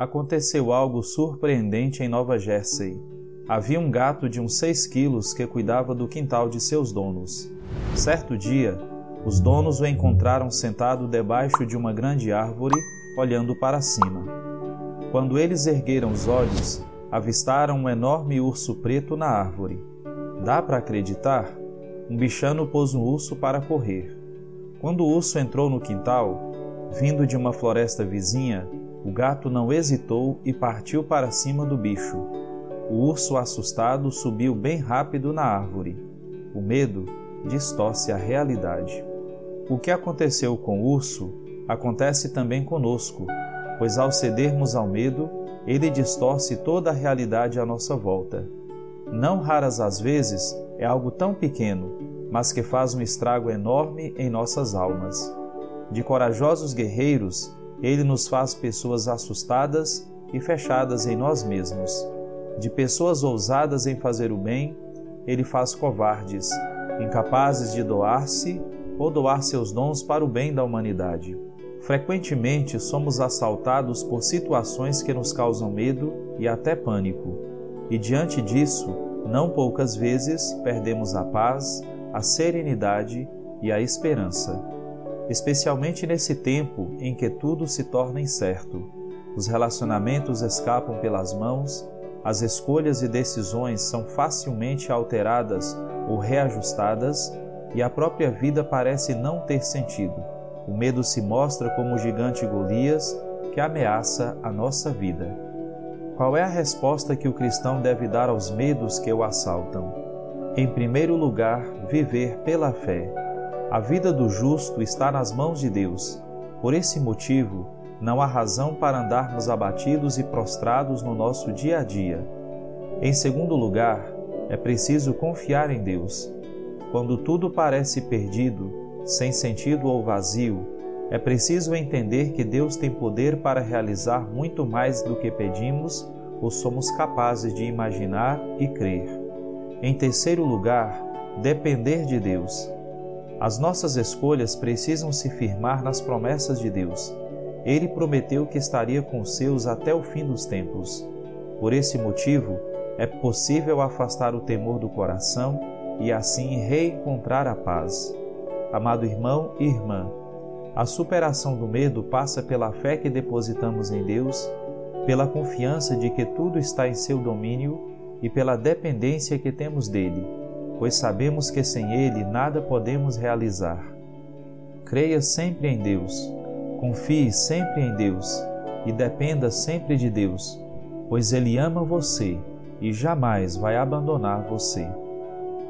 aconteceu algo surpreendente em Nova Jersey. Havia um gato de uns 6 quilos que cuidava do quintal de seus donos. Certo dia, os donos o encontraram sentado debaixo de uma grande árvore, olhando para cima. Quando eles ergueram os olhos, avistaram um enorme urso preto na árvore. Dá para acreditar? Um bichano pôs um urso para correr. Quando o urso entrou no quintal, vindo de uma floresta vizinha, o gato não hesitou e partiu para cima do bicho. O urso, assustado, subiu bem rápido na árvore. O medo distorce a realidade. O que aconteceu com o urso acontece também conosco, pois ao cedermos ao medo, ele distorce toda a realidade à nossa volta. Não raras as vezes é algo tão pequeno, mas que faz um estrago enorme em nossas almas. De corajosos guerreiros, ele nos faz pessoas assustadas e fechadas em nós mesmos. De pessoas ousadas em fazer o bem, ele faz covardes, incapazes de doar-se ou doar seus dons para o bem da humanidade. Frequentemente somos assaltados por situações que nos causam medo e até pânico, e diante disso, não poucas vezes perdemos a paz, a serenidade e a esperança. Especialmente nesse tempo em que tudo se torna incerto, os relacionamentos escapam pelas mãos, as escolhas e decisões são facilmente alteradas ou reajustadas e a própria vida parece não ter sentido. O medo se mostra como o gigante Golias que ameaça a nossa vida. Qual é a resposta que o cristão deve dar aos medos que o assaltam? Em primeiro lugar, viver pela fé. A vida do justo está nas mãos de Deus. Por esse motivo, não há razão para andarmos abatidos e prostrados no nosso dia a dia. Em segundo lugar, é preciso confiar em Deus. Quando tudo parece perdido, sem sentido ou vazio, é preciso entender que Deus tem poder para realizar muito mais do que pedimos ou somos capazes de imaginar e crer. Em terceiro lugar, depender de Deus. As nossas escolhas precisam se firmar nas promessas de Deus. Ele prometeu que estaria com os seus até o fim dos tempos. Por esse motivo, é possível afastar o temor do coração e assim reencontrar a paz. Amado irmão e irmã, a superação do medo passa pela fé que depositamos em Deus, pela confiança de que tudo está em seu domínio e pela dependência que temos dele, pois sabemos que sem ele nada podemos realizar. Creia sempre em Deus, confie sempre em Deus e dependa sempre de Deus, pois ele ama você e jamais vai abandonar você.